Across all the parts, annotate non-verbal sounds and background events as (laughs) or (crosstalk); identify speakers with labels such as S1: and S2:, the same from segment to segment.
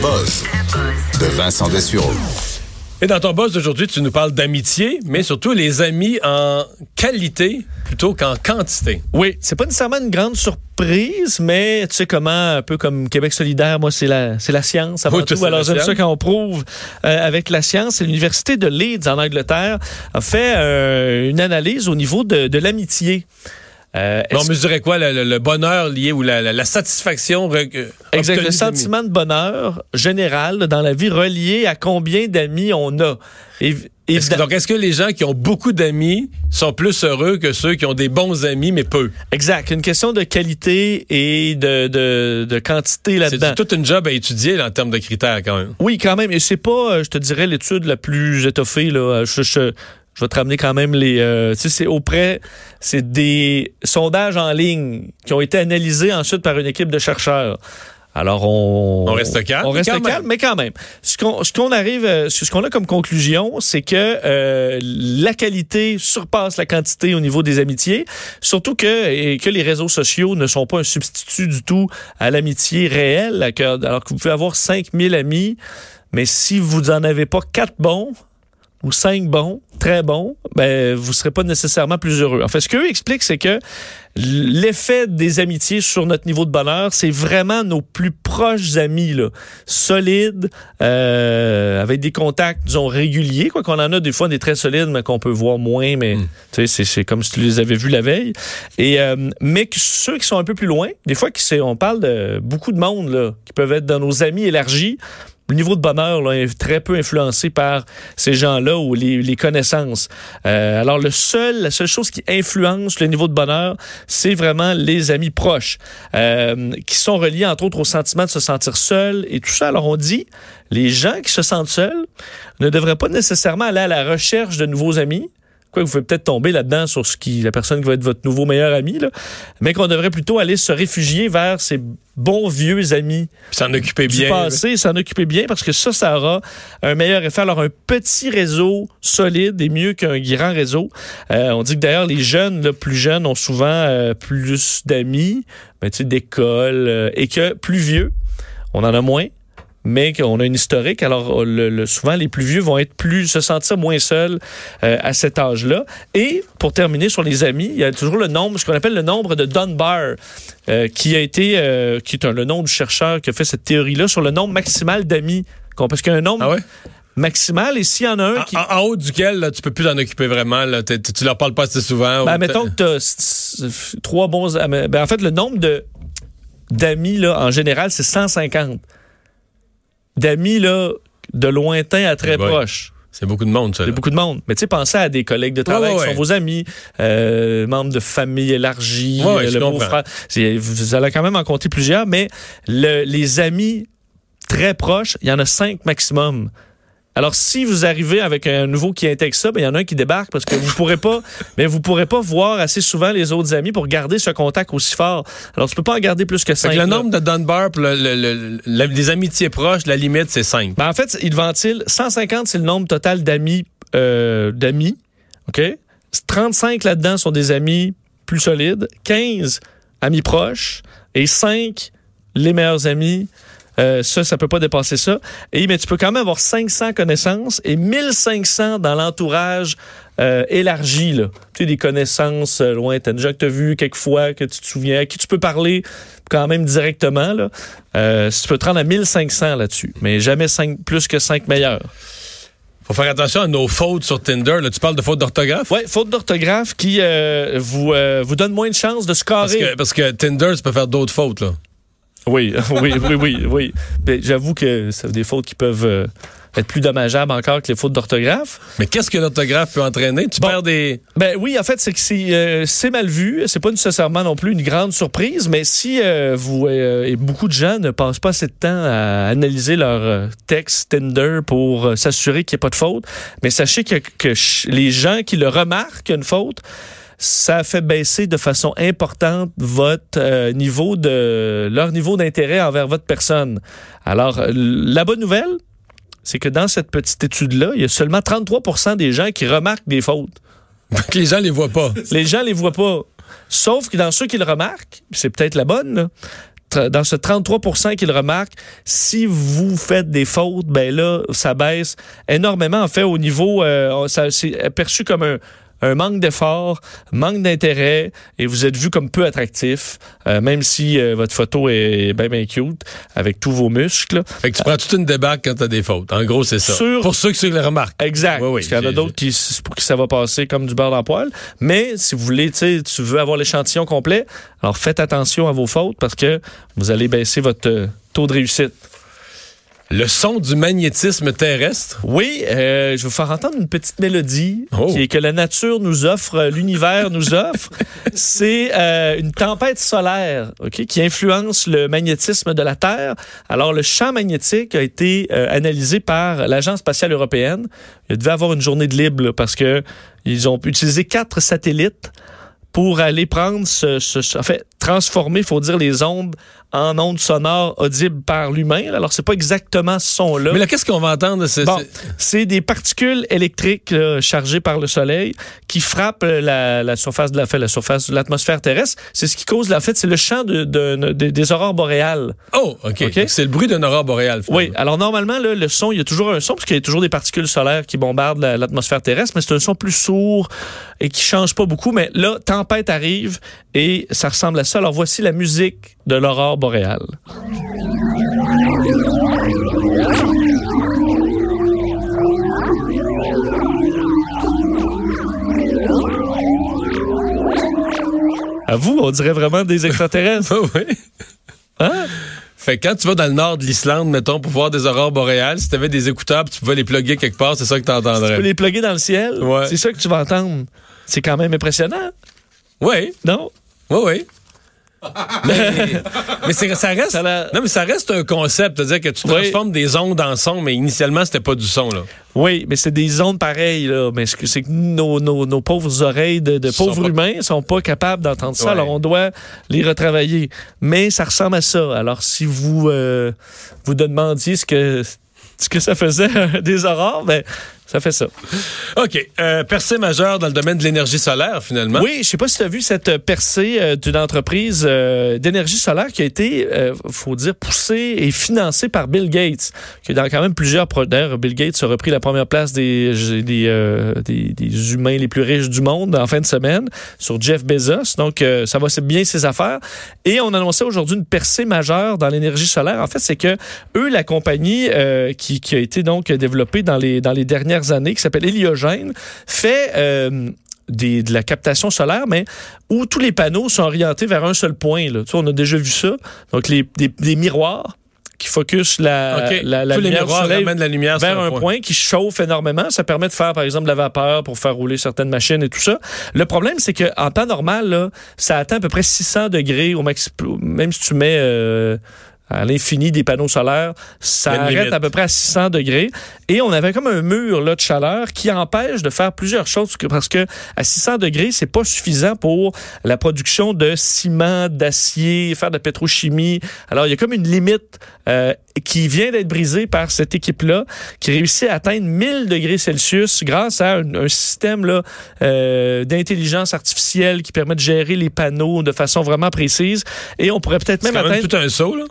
S1: buzz de Vincent Dessureau.
S2: Et dans ton boss d'aujourd'hui, tu nous parles d'amitié, mais surtout les amis en qualité plutôt qu'en quantité.
S3: Oui, c'est pas nécessairement une grande surprise, mais tu sais comment, un peu comme Québec solidaire, moi, c'est la, c'est la science avant
S2: Oui,
S3: tout.
S2: c'est
S3: Alors, j'aime ça
S2: science.
S3: quand on prouve euh, avec la science. L'Université de Leeds, en Angleterre, a fait euh, une analyse au niveau de, de l'amitié. Euh,
S2: Mais on mesurait quoi? Le, bonheur lié ou la, la- la satisfaction euh,
S3: Exact, le sentiment de bonheur général dans la vie relié à combien d'amis on a. Et,
S2: que- donc, est-ce que les gens qui ont beaucoup d'amis sont plus heureux que ceux qui ont des bons amis, mais peu?
S3: Exact. Une question de qualité et de, de, de quantité
S2: C'est
S3: là-dedans.
S2: toute une job à étudier là, en termes de critères, quand même.
S3: Oui, quand même. Et c'est pas, euh, je te dirais, l'étude la plus étoffée. Là. Euh, Je, je, je vais te ramener quand même les. euh, tu sais, c'est auprès. C'est des sondages en ligne qui ont été analysés ensuite par une équipe de chercheurs. Alors, on.
S2: On reste calme,
S3: On reste calme, mais quand même. Ce qu'on, ce qu'on arrive, euh, ce qu'on a comme conclusion, c'est que euh, la qualité surpasse la quantité au niveau des amitiés. Surtout que, et que les réseaux sociaux ne sont pas un substitut du tout à l'amitié réelle. alors que vous pouvez avoir 5000 amis, mais si vous en avez pas quatre bons, ou cinq bons, très bons, ben vous serez pas nécessairement plus heureux. En fait, ce qu'eux expliquent, c'est que l'effet des amitiés sur notre niveau de bonheur, c'est vraiment nos plus proches amis, là, solides, euh, avec des contacts, disons, réguliers, quoi qu'on en a des fois des très solides, mais qu'on peut voir moins, mais
S2: Mm.
S3: tu sais, c'est- c'est comme si tu les avais vus la veille. Et euh, mais que ceux qui sont un peu plus loin, des fois, qui c'est- on parle de beaucoup de monde là, qui peuvent être dans nos amis élargis. Le niveau de bonheur là, est très peu influencé par ces gens-là ou les, connaissances. Euh, alors le seul, la seule chose qui influence le niveau de bonheur, c'est vraiment les amis proches, euh, qui sont reliés entre autres au sentiment de se sentir seul et tout ça. Alors on dit, les gens qui se sentent seuls ne devraient pas nécessairement aller à la recherche de nouveaux amis. Quoi, vous pouvez peut-être tomber là-dedans sur ce qui, la personne qui va être votre nouveau meilleur ami, là, mais qu'on devrait plutôt aller se réfugier vers ces bons vieux amis
S2: s'en occuper bien.
S3: passé, s'en occuper bien, parce que ça, ça aura un meilleur effet. Alors, un petit réseau solide est mieux qu'un grand réseau. Euh, on dit que d'ailleurs, les jeunes, là, plus jeunes, ont souvent euh, plus d'amis, ben, tu sais, d'école, euh, et que plus vieux, on en a moins mais qu'on a une historique. Alors, le, le- souvent, les plus vieux vont être plus, se sentir moins seuls euh, à cet âge-là. Et pour terminer sur les amis, il y a toujours le nombre, ce qu'on appelle le nombre de Dunbar, euh, qui a été, euh, qui est un- le nom du chercheur qui a fait cette théorie-là sur le nombre maximal d'amis. Parce qu'il y a un nombre
S2: Ah ouais?
S3: maximal, et s'il y en a un
S2: En,
S3: qui...
S2: en- en haut duquel là, tu peux plus t'en occuper vraiment. Là, T'es- tu leur parles pas assez souvent.
S3: Ben, mettons que tu as trois bons... amis. Ben, en fait, le nombre de d'amis, là, en général, c'est 150. D'amis, là, de lointain à très
S2: Eh boy.
S3: proche.
S2: C'est beaucoup de monde, ça.
S3: C'est beaucoup de monde. Mais tu sais, pensez à des collègues de travail
S2: Ouais, ouais,
S3: qui
S2: ouais.
S3: sont vos amis, euh, membres de famille élargie,
S2: Ouais, ouais,
S3: le beau-frère. Vous allez quand même en compter plusieurs, mais le- les amis très proches, il y en a cinq maximum. Alors, si vous arrivez avec un nouveau qui intègre ça, ben, il y en a un qui débarque parce que vous pourrez pas, (laughs) mais vous pourrez pas voir assez souvent les autres amis pour garder ce contact aussi fort. Alors, tu peux pas en garder plus que
S2: Fait
S3: cinq.
S2: que le
S3: là.
S2: nombre de Dunbar, pour le- le- le- la- les amitiés proches, la limite, c'est 5.
S3: Ben, en fait, il ventile 150, c'est le nombre total d'amis. euh, d'amis. OK? 35 là-dedans sont des amis plus solides. 15 amis proches. Et 5 les meilleurs amis. Euh, ça, ça peut pas dépasser ça. Et, mais tu peux quand même avoir 500 connaissances et 1500 dans l'entourage euh, élargi. Là. Tu sais, des connaissances euh, lointaines. Déjà que tu as vu quelquefois, que tu te souviens, à qui tu peux parler quand même directement. Là. Euh, tu peux te rendre à 1500 là-dessus. Mais jamais cinq, plus que 5 meilleurs.
S2: Faut faire attention à nos fautes sur Tinder. Là, tu parles de fautes d'orthographe?
S3: Ouais, faute d'orthographe qui euh, vous, vous donne moins de chances de
S2: Parce
S3: scorer.
S2: que, parce que Tinder, tu peux faire d'autres fautes. Là. (laughs)
S3: Oui, oui, oui, oui, oui. J'avoue que c'est des fautes qui peuvent euh, être plus dommageables encore que les fautes d'orthographe.
S2: Mais qu'est-ce que l'orthographe peut entraîner? Tu
S3: Bon.
S2: perds des...
S3: Ben oui, en fait, c'est que c'est euh, c'est mal vu. C'est pas nécessairement non plus une grande surprise, mais si euh, vous et beaucoup de gens ne passent pas assez de temps à analyser leur texte Tinder pour s'assurer qu'il n'y a pas de faute, mais sachez que, que les gens qui le remarquent qu'il y a une faute, ça fait baisser de façon importante votre euh, niveau de leur niveau d'intérêt envers votre personne. Alors, la bonne nouvelle, c'est que dans cette petite étude-là, il y a seulement 33% des gens qui remarquent des fautes.
S2: que (laughs) les gens les voient pas.
S3: Les gens les voient pas. Sauf que dans ceux qui le remarquent, c'est peut-être la bonne, là, dans ce 33% qu'ils remarquent, si vous faites des fautes, ben là, ça baisse énormément. En fait, au niveau, euh, ça c'est perçu comme un, un manque d'effort, manque d'intérêt, et vous êtes vu comme peu attractif, euh, même si euh, votre photo est bien, bien cute, avec tous vos muscles.
S2: Fait que tu prends toute une débarque quand t'as des fautes. En gros, c'est ça.
S3: Sur-
S2: Pour ceux qui le remarquent.
S3: Exact.
S2: Oui, oui,
S3: Parce qu'il y en a d'autres qui, pour qui ça va passer comme du beurre dans poil. Mais si vous voulez, tu tu veux avoir l'échantillon complet, alors faites attention à vos fautes parce que vous allez baisser votre euh, taux de réussite.
S2: Le son du magnétisme terrestre.
S3: Oui, euh, je vais vous faire entendre une petite mélodie
S2: Oh.
S3: qui est que la nature nous offre, euh, l'univers (laughs) nous offre. C'est euh, une tempête solaire, ok, qui influence le magnétisme de la Terre. Alors le champ magnétique a été euh, analysé par l'agence spatiale européenne. Il devait avoir une journée de libre là, parce que ils ont utilisé quatre satellites pour aller prendre ce, ce- ce- en fait, transformer, faut dire, les ondes en ondes sonores audibles par l'humain. Alors, c'est pas exactement ce son-là.
S2: Mais là, qu'est-ce qu'on va entendre? C'est,
S3: Bon, des particules électriques là, chargées par le soleil qui frappent euh, la, la surface de la, fait, la surface de l'atmosphère terrestre. C'est ce qui cause, en fait, c'est le champ de, de- de- des aurores boréales.
S2: Oh, OK. C'est le bruit d'un aurore boréal. finalement.
S3: Oui, alors normalement, là, le son, il y a toujours un son, parce qu'il y a toujours des particules solaires qui bombardent la- l'atmosphère terrestre, mais c'est un son plus sourd et qui change pas beaucoup. Mais là, tempête arrive et ça ressemble à ça. Alors voici la musique de l'aurore boréale. À vous, on dirait vraiment des extraterrestres. (laughs)
S2: oui.
S3: Hein?
S2: Fait que quand tu vas dans le nord de l'Islande, mettons, pour voir des aurores boréales, si t'avais des écouteurs, tu pouvais les plugger quelque part, c'est ça que
S3: Tu peux
S2: t'entendrais.
S3: les plugger dans le ciel.
S2: Ouais.
S3: C'est ça que tu vas entendre. C'est quand même impressionnant,
S2: Oui,
S3: non?
S2: oui, oui. Mais mais c'est- ça reste.
S3: Ça l'a-
S2: Non, mais ça reste un concept. C'est-à-dire que tu
S3: Oui.
S2: transformes des ondes en son, mais initialement, c'était pas du son, là.
S3: Oui, mais c'est des ondes pareilles, là. Mais ce que- c'est que nos, nos, nos pauvres oreilles de, de
S2: Sont
S3: pauvres
S2: pas-
S3: humains sont pas capables d'entendre ça.
S2: Ouais.
S3: Alors, on doit les retravailler. Mais ça ressemble à ça. Alors, si vous euh, vous demandiez ce que, ce que ça faisait (laughs) des aurores, ben, ça fait ça.
S2: OK. Euh, percée majeure dans le domaine de l'énergie solaire, finalement.
S3: Oui, je sais pas si tu as vu cette percée euh, d'une entreprise euh, d'énergie solaire qui a été, faut dire, poussée et financée par Bill Gates, qui est dans quand même plusieurs projets. D'ailleurs, Bill Gates a repris la première place des, des, des, des humains les plus riches du monde en fin de semaine sur Jeff Bezos. Donc, ça va bien ses affaires. Et on annonçait aujourd'hui une percée majeure dans l'énergie solaire. En fait, c'est que eux, la compagnie qui, qui a été donc développée dans les, dans les dernières années, qui s'appelle Heliogène, fait... euh, des- de la captation solaire, mais où tous les panneaux sont orientés vers un seul point. Là. Tu sais, on a déjà vu ça. Donc, les, des, des miroirs qui focusent la, lumière
S2: la
S3: vers un point. qui chauffe énormément. Ça permet de faire, par exemple, de la vapeur pour faire rouler certaines machines et tout ça. Le problème, c'est qu'en temps normal, là, ça atteint à peu près 600 degrés au maxi. Même si tu mets euh, à l'infini des panneaux solaires, ça arrête
S2: limite?
S3: à peu près à 600 degrés. Et on avait comme un mur là, de chaleur qui empêche de faire plusieurs choses parce que à 600 degrés, c'est pas suffisant pour la production de ciment, d'acier, faire de la pétrochimie. Alors, il y a comme une limite euh, qui vient d'être brisée par cette équipe-là, qui réussit à atteindre 1000 degrés Celsius grâce à un, un système là, euh, d'intelligence artificielle qui permet de gérer les panneaux de façon vraiment précise. Et on pourrait peut-être même
S2: quand même
S3: atteindre...
S2: tout un saut, là.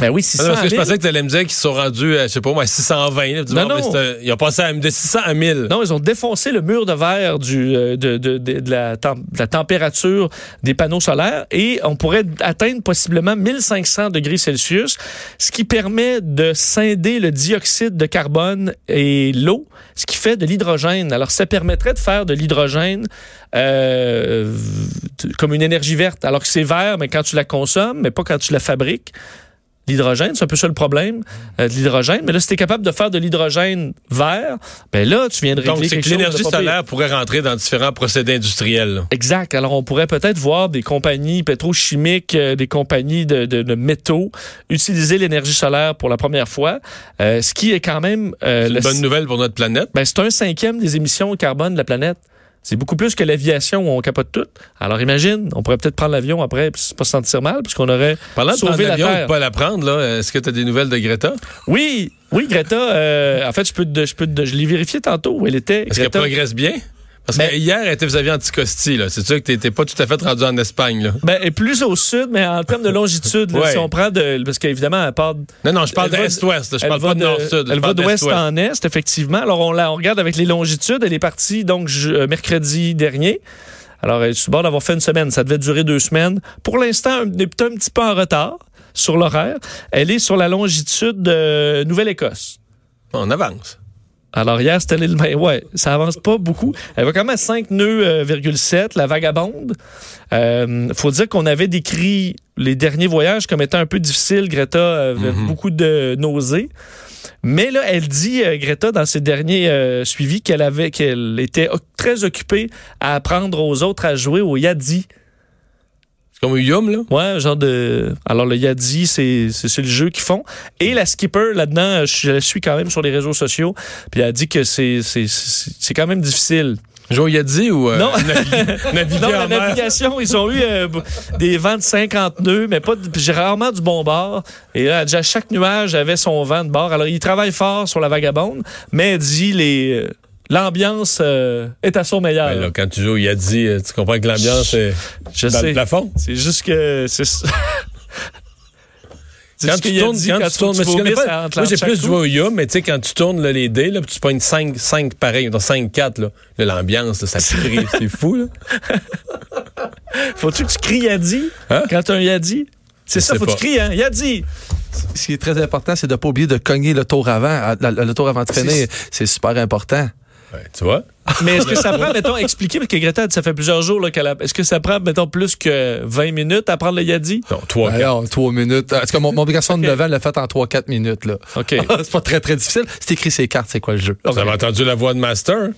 S3: Ben oui,
S2: Ah
S3: 600
S2: non, parce que je
S3: 1000.
S2: pensais que tu allais me dire qu'ils sont rendus, je sais pas moi, à 620. Là.
S3: Non,
S2: bon,
S3: non.
S2: un- ils ont passé à- de 600 à 1000.
S3: Non, ils ont défoncé le mur de verre du, euh, de, de, de, de la, la température des panneaux solaires et on pourrait atteindre possiblement 1500 degrés Celsius, ce qui permet de scinder le dioxyde de carbone et l'eau, ce qui fait de l'hydrogène. Alors, ça permettrait de faire de l'hydrogène euh, comme une énergie verte, alors que c'est vert, mais quand tu la consommes, mais pas quand tu la fabriques. L'hydrogène, c'est un peu ça le problème euh, de l'hydrogène. Mais là, si tu es capable de faire de l'hydrogène vert, ben là, tu viens de régler
S2: Donc, c'est
S3: quelque
S2: que l'énergie solaire pourrait rentrer dans différents procédés industriels.
S3: Exact. Alors, on pourrait peut-être voir des compagnies pétrochimiques, euh, des compagnies de, de- de métaux utiliser l'énergie solaire pour la première fois, euh, ce qui est quand même... euh,
S2: C'est une
S3: le-
S2: bonne nouvelle pour notre planète.
S3: ben, c'est un cinquième des émissions de carbone de la planète. C'est beaucoup plus que l'aviation où on capote tout. Alors imagine, on pourrait peut-être prendre l'avion après puis pas se sentir mal puisqu'on aurait
S2: Parlant de
S3: sauvé la
S2: l'avion ou
S3: Terre.
S2: de pas la prendre, là, est-ce que tu as des nouvelles de Greta?
S3: Oui, oui, Greta. euh, en fait, je peux, te- je peux, te- je l'ai vérifié tantôt où elle était.
S2: Est-ce qu'elle progresse bien? Parce
S3: Ben-
S2: que hier, vous aviez Anticosti, là. C'est sûr que t'étais pas tout à fait rendu en Espagne, là.
S3: Ben, et plus au sud, mais en termes de longitude, là,
S2: Ouais.
S3: si on prend de. Parce qu'évidemment, elle part.
S2: Non, non, je parle d'est-ouest. Je parle pas de nord-sud.
S3: Elle va d'ouest en est, effectivement. Alors, on, la, on regarde avec les longitudes. Elle est partie, donc, je- euh, mercredi dernier. Alors, elle est sur bord d'avoir fait une semaine. Ça devait durer deux semaines. Pour l'instant, elle est un petit peu en retard sur l'horaire. Elle est sur la longitude de Nouvelle-Écosse.
S2: On avance.
S3: Alors hier, c'était l'île Main. Ouais, ça avance pas beaucoup. Elle va quand même à 5 nœuds, euh, virgule 7, la vagabonde. Euh, faut dire qu'on avait décrit les derniers voyages comme étant un peu difficiles. Greta avait beaucoup de nausées. Mais là, elle dit, euh, Greta, dans ses derniers euh, suivis, qu'elle avait, qu'elle était très occupée à apprendre aux autres à jouer au Yadi.
S2: C'est comme un yum, là.
S3: Ouais, genre de. Alors, le Yadi, c'est le jeu qu'ils font. Et la skipper, là-dedans, je, la suis quand même sur les réseaux sociaux. Puis elle a dit que c'est quand même difficile.
S2: Joe Yadi ou euh,
S3: Non. (laughs) Non, la navigation, ils ont eu euh, des vents de 50 nœuds, mais pas de- j'ai rarement du bon bord. Et là, déjà, chaque nuage avait son vent de bord. Alors, ils travaillent fort sur la vagabonde, mais elle dit les. L'ambiance euh, est à son meilleur.
S2: Ben là, quand tu joues au Yadi, euh, tu comprends que l'ambiance est
S3: je
S2: dans
S3: sais.
S2: le plafond?
S3: C'est juste que. C'est
S2: Quand tu tournes, quand tu tournes,
S3: tu
S2: mais tu connais pas- moi j'ai plus joué au yum, mais tu sais, quand tu tournes là, les dés, là, puis tu pognes 5, 5 pareils, dans 5, 4, là, là, l'ambiance, ça crie, c'est fou, là. (laughs)
S3: Faut-tu que tu cries Yadi?
S2: Hein?
S3: quand t'as un Yadi? C'est ça, faut que tu cries, hein? Yadi!
S4: Ce qui est très important, c'est de ne pas oublier de cogner le tour avant, le tour avant de finir. C'est super important.
S2: Ouais, tu vois?
S3: Mais est-ce que ça (laughs) prend, mettons, expliquer, parce que Greta, ça fait plusieurs jours là, qu'elle a. Est-ce que ça prend, mettons, plus que 20 minutes à prendre le Yadi?
S2: Non, 3, 4.
S4: Alors, trois minutes. Est-ce que mon, mon garçon de 9 ans l'a fait en 3-4 minutes, là?
S3: OK. (laughs)
S4: c'est pas très, très difficile. C'est écrit ses cartes, c'est quoi le jeu?
S2: Vous avez entendu la voix de Master?